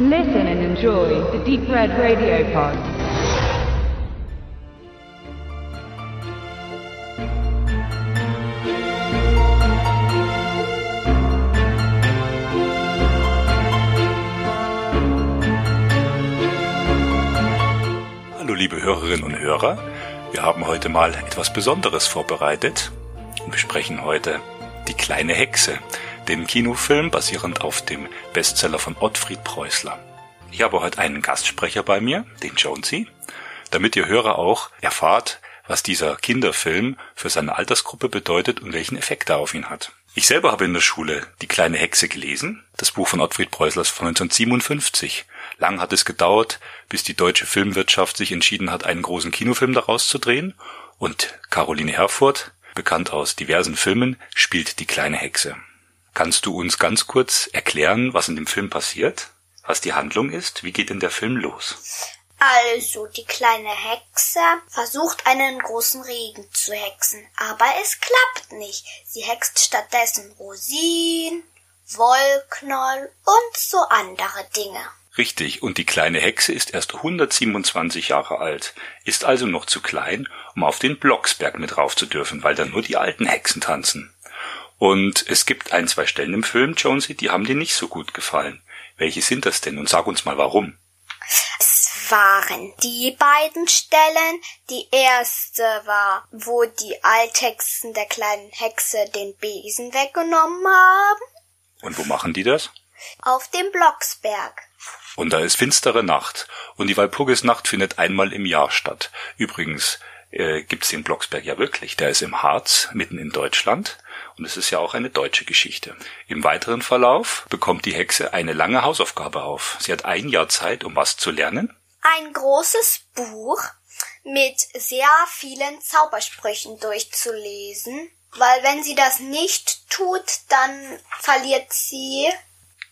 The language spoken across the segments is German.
Listen and enjoy the Deep Red Radio Pod. Hallo liebe Hörerinnen und Hörer, wir haben heute mal etwas Besonderes vorbereitet. Und besprechen heute Die kleine Hexe, den Kinofilm basierend auf dem Bestseller von Ottfried Preußler. Ich habe heute einen Gastsprecher bei mir, den Jonesy, damit ihr Hörer auch erfahrt, was dieser Kinderfilm für seine Altersgruppe bedeutet und welchen Effekt er auf ihn hat. Ich selber habe in der Schule Die kleine Hexe gelesen, das Buch von Ottfried Preußlers von 1957. Lang hat es gedauert, bis die deutsche Filmwirtschaft sich entschieden hat, einen großen Kinofilm daraus zu drehen. Und Caroline Herfurth, bekannt aus diversen Filmen, spielt die kleine Hexe. Kannst du uns ganz kurz erklären, was in dem Film passiert? Was die Handlung ist? Wie geht denn der Film los? Also, die kleine Hexe versucht einen großen Regen zu hexen, aber es klappt nicht. Sie hext stattdessen Rosinen, Wollknoll und so andere Dinge. Richtig, und die kleine Hexe ist erst 127 Jahre alt, ist also noch zu klein, um auf den Blocksberg mit rauf zu dürfen, weil da nur die alten Hexen tanzen. Und es gibt ein, zwei Stellen im Film, Jonesy, die haben dir nicht so gut gefallen. Welche sind das denn? Und sag uns mal warum. Es waren die beiden Stellen. Die erste war, wo die Althexen der kleinen Hexe den Besen weggenommen haben. Und wo machen die das? Auf dem Blocksberg. Und da ist finstere Nacht. Und die Walpurgisnacht findet einmal im Jahr statt. Übrigens äh, gibt's den Blocksberg ja wirklich. Der ist im Harz, mitten in Deutschland. Und es ist ja auch eine deutsche Geschichte. Im weiteren Verlauf bekommt die Hexe eine lange Hausaufgabe auf. Sie hat ein Jahr Zeit, um was zu lernen. Ein großes Buch mit sehr vielen Zaubersprüchen durchzulesen. Weil wenn sie das nicht tut, dann verliert sie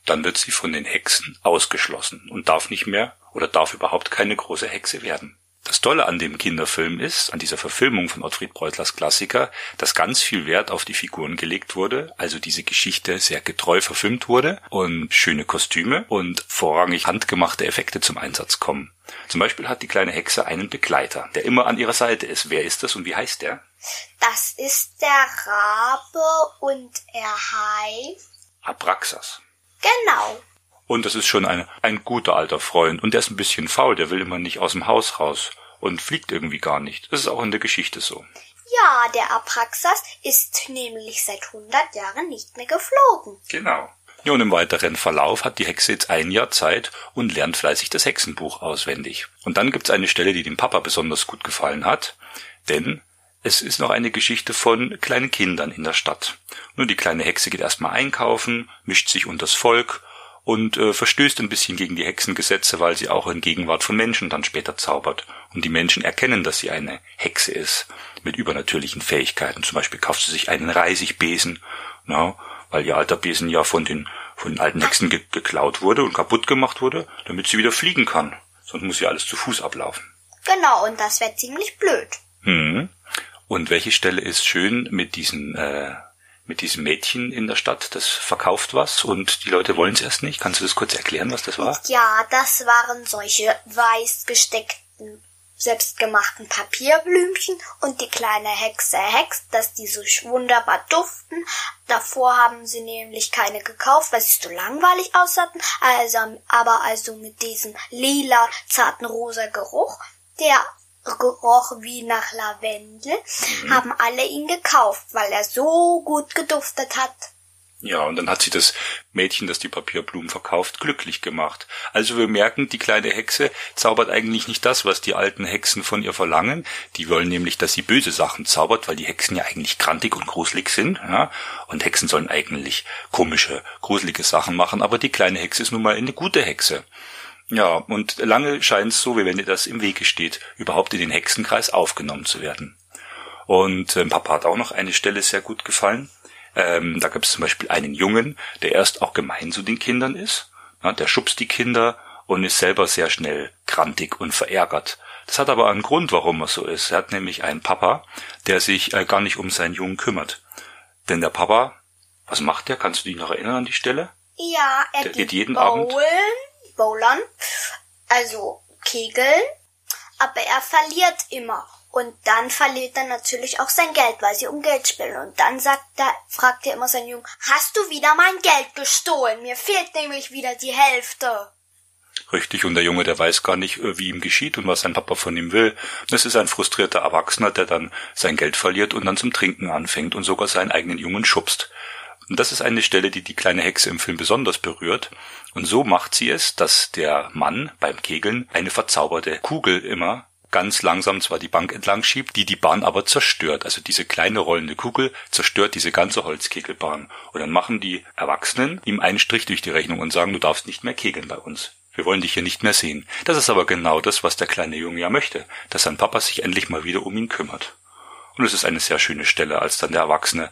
Dann wird sie von den Hexen ausgeschlossen und darf nicht mehr oder darf überhaupt keine große Hexe werden. Das Tolle an dem Kinderfilm ist, an dieser Verfilmung von Ottfried Preußlers Klassiker, dass ganz viel Wert auf die Figuren gelegt wurde, also diese Geschichte sehr getreu verfilmt wurde und schöne Kostüme und vorrangig handgemachte Effekte zum Einsatz kommen. Zum Beispiel hat die kleine Hexe einen Begleiter, der immer an ihrer Seite ist. Wer ist das und wie heißt der? Das ist der Rabe und er heißt. Abraxas. Genau. Und das ist schon ein, ein guter alter Freund. Und der ist ein bisschen faul, der will immer nicht aus dem Haus raus und fliegt irgendwie gar nicht. Das ist auch in der Geschichte so. Ja, der Abraxas ist nämlich seit 100 Jahren nicht mehr geflogen. Genau. Ja, und im weiteren Verlauf hat die Hexe jetzt ein Jahr Zeit und lernt fleißig das Hexenbuch auswendig. Und dann gibt's eine Stelle, die dem Papa besonders gut gefallen hat, denn es ist noch eine Geschichte von kleinen Kindern in der Stadt. Nur die kleine Hexe geht erstmal einkaufen, mischt sich unters Volk und äh, verstößt ein bisschen gegen die Hexengesetze, weil sie auch in Gegenwart von Menschen dann später zaubert. Und die Menschen erkennen, dass sie eine Hexe ist, mit übernatürlichen Fähigkeiten. Zum Beispiel kauft sie sich einen Reisigbesen, na, weil ihr alter Besen ja von den, von den alten Hexen ge geklaut wurde und kaputt gemacht wurde, damit sie wieder fliegen kann. Sonst muss sie alles zu Fuß ablaufen. Genau, und das wäre ziemlich blöd. Hm. Und welche Stelle ist schön mit diesen äh, mit diesem Mädchen in der Stadt, das verkauft was und die Leute wollen es erst nicht. Kannst du das kurz erklären, was das war? Ja, das waren solche weiß gesteckten, selbstgemachten Papierblümchen und die kleine Hexe hext, dass die so wunderbar duften. Davor haben sie nämlich keine gekauft, weil sie so langweilig aussahen, also, aber also mit diesem lila, zarten, rosa Geruch, der geroch wie nach Lavendel, haben alle ihn gekauft, weil er so gut geduftet hat. Ja, und dann hat sie das Mädchen, das die Papierblumen verkauft, glücklich gemacht. Also wir merken, die kleine Hexe zaubert eigentlich nicht das, was die alten Hexen von ihr verlangen. Die wollen nämlich, dass sie böse Sachen zaubert, weil die Hexen ja eigentlich krantig und gruselig sind. Ja? Und Hexen sollen eigentlich komische, gruselige Sachen machen. Aber die kleine Hexe ist nun mal eine gute Hexe. Ja, und lange scheint es so, wie wenn ihr das im Wege steht, überhaupt in den Hexenkreis aufgenommen zu werden. Und ähm, Papa hat auch noch eine Stelle sehr gut gefallen. Ähm, da gab es zum Beispiel einen Jungen, der erst auch gemein zu den Kindern ist. Ja, der schubst die Kinder und ist selber sehr schnell krantig und verärgert. Das hat aber einen Grund, warum er so ist. Er hat nämlich einen Papa, der sich äh, gar nicht um seinen Jungen kümmert. Denn der Papa, was macht der? Kannst du dich noch erinnern an die Stelle? Ja, er Der geht, geht jeden bowlen, Abend- Bowlern, also Kegeln, aber er verliert immer. Und dann verliert er natürlich auch sein Geld, weil sie um Geld spielen. Und dann sagt er, fragt er immer seinen Jungen, hast du wieder mein Geld gestohlen? Mir fehlt nämlich wieder die Hälfte. Richtig, und der Junge, der weiß gar nicht, äh, wie ihm geschieht und was sein Papa von ihm will. Das ist ein frustrierter Erwachsener, der dann sein Geld verliert und dann zum Trinken anfängt und sogar seinen eigenen Jungen schubst. Und das ist eine Stelle, die die kleine Hexe im Film besonders berührt. Und so macht sie es, dass der Mann beim Kegeln eine verzauberte Kugel immer ganz langsam zwar die Bank entlang schiebt, die die Bahn aber zerstört. Also diese kleine rollende Kugel zerstört diese ganze Holzkegelbahn. Und dann machen die Erwachsenen ihm einen Strich durch die Rechnung und sagen, du darfst nicht mehr kegeln bei uns. Wir wollen dich hier nicht mehr sehen. Das ist aber genau das, was der kleine Junge ja möchte, dass sein Papa sich endlich mal wieder um ihn kümmert. Und es ist eine sehr schöne Stelle, als dann der Erwachsene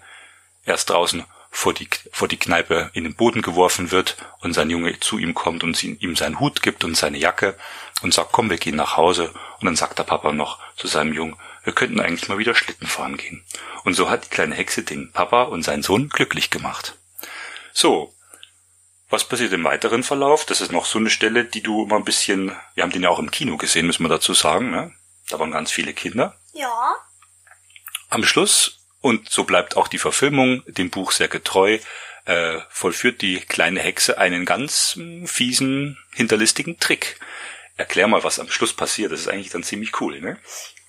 erst draußen vor die, vor die Kneipe in den Boden geworfen wird und sein Junge zu ihm kommt und ihm seinen Hut gibt und seine Jacke und sagt, komm, wir gehen nach Hause. Und dann sagt der Papa noch zu seinem Jungen, wir könnten eigentlich mal wieder Schlitten fahren gehen. Und so hat die kleine Hexe den Papa und seinen Sohn glücklich gemacht. So, was passiert im weiteren Verlauf? Das ist noch so eine Stelle, die du immer ein bisschen, wir haben den ja auch im Kino gesehen, müssen wir dazu sagen, ne? Da waren ganz viele Kinder. Ja. Am Schluss, und so bleibt auch die Verfilmung dem Buch sehr getreu, äh, vollführt die kleine Hexe einen ganz mh, fiesen, hinterlistigen Trick. Erklär mal, was am Schluss passiert. Das ist eigentlich dann ziemlich cool, ne?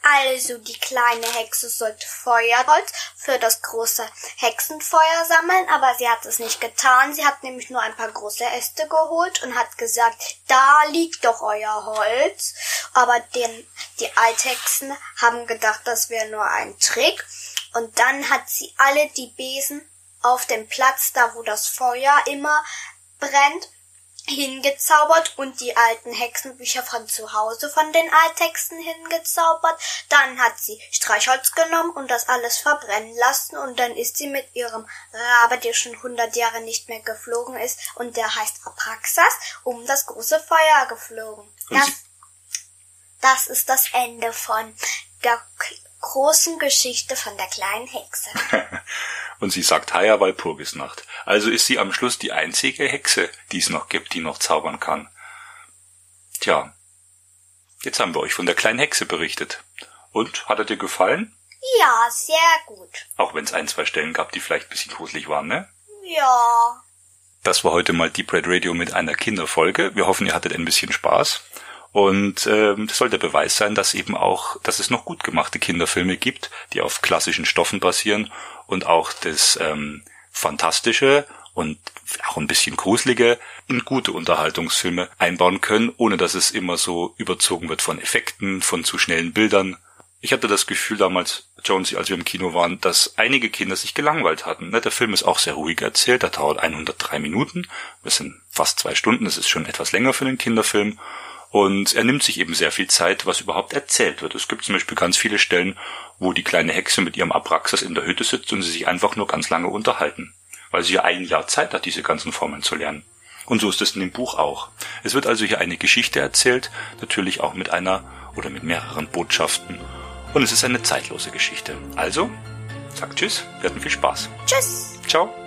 Also die kleine Hexe sollte Feuerholz für das große Hexenfeuer sammeln, aber sie hat es nicht getan. Sie hat nämlich nur ein paar große Äste geholt und hat gesagt, da liegt doch euer Holz. Aber den, die Althexen haben gedacht, das wäre nur ein Trick. Und dann hat sie alle die Besen auf dem Platz, da wo das Feuer immer brennt, hingezaubert und die alten Hexenbücher von zu Hause von den Althexen hingezaubert. Dann hat sie Streichholz genommen und das alles verbrennen lassen und dann ist sie mit ihrem Rabe, der schon hundert Jahre nicht mehr geflogen ist und der heißt Apraxas, um das große Feuer geflogen. Das, das ist das Ende von der großen Geschichte von der kleinen Hexe. und sie sagt Haya Walpurgisnacht. Also ist sie am Schluss die einzige Hexe, die es noch gibt, die noch zaubern kann. Tja, jetzt haben wir euch von der kleinen Hexe berichtet. Und, hat er dir gefallen? Ja, sehr gut. Auch wenn es ein, zwei Stellen gab, die vielleicht ein bisschen gruselig waren, ne? Ja. Das war heute mal Deep Red Radio mit einer Kinderfolge. Wir hoffen, ihr hattet ein bisschen Spaß. Und ähm, das soll der Beweis sein, dass eben auch, dass es noch gut gemachte Kinderfilme gibt, die auf klassischen Stoffen basieren und auch das ähm, Fantastische und auch ein bisschen gruselige in gute Unterhaltungsfilme einbauen können, ohne dass es immer so überzogen wird von Effekten, von zu schnellen Bildern. Ich hatte das Gefühl damals, Jonesy, als wir im Kino waren, dass einige Kinder sich gelangweilt hatten. Ne, der Film ist auch sehr ruhig erzählt, der dauert 103 Minuten, das sind fast zwei Stunden, das ist schon etwas länger für einen Kinderfilm und er nimmt sich eben sehr viel Zeit, was überhaupt erzählt wird. Es gibt zum Beispiel ganz viele Stellen, wo die kleine Hexe mit ihrem Abraxas in der Hütte sitzt und sie sich einfach nur ganz lange unterhalten. Weil sie ja ein Jahr Zeit hat, diese ganzen Formeln zu lernen. Und so ist es in dem Buch auch. Es wird also hier eine Geschichte erzählt, natürlich auch mit einer oder mit mehreren Botschaften. Und es ist eine zeitlose Geschichte. Also, sagt Tschüss, wir hatten viel Spaß. Tschüss. Ciao.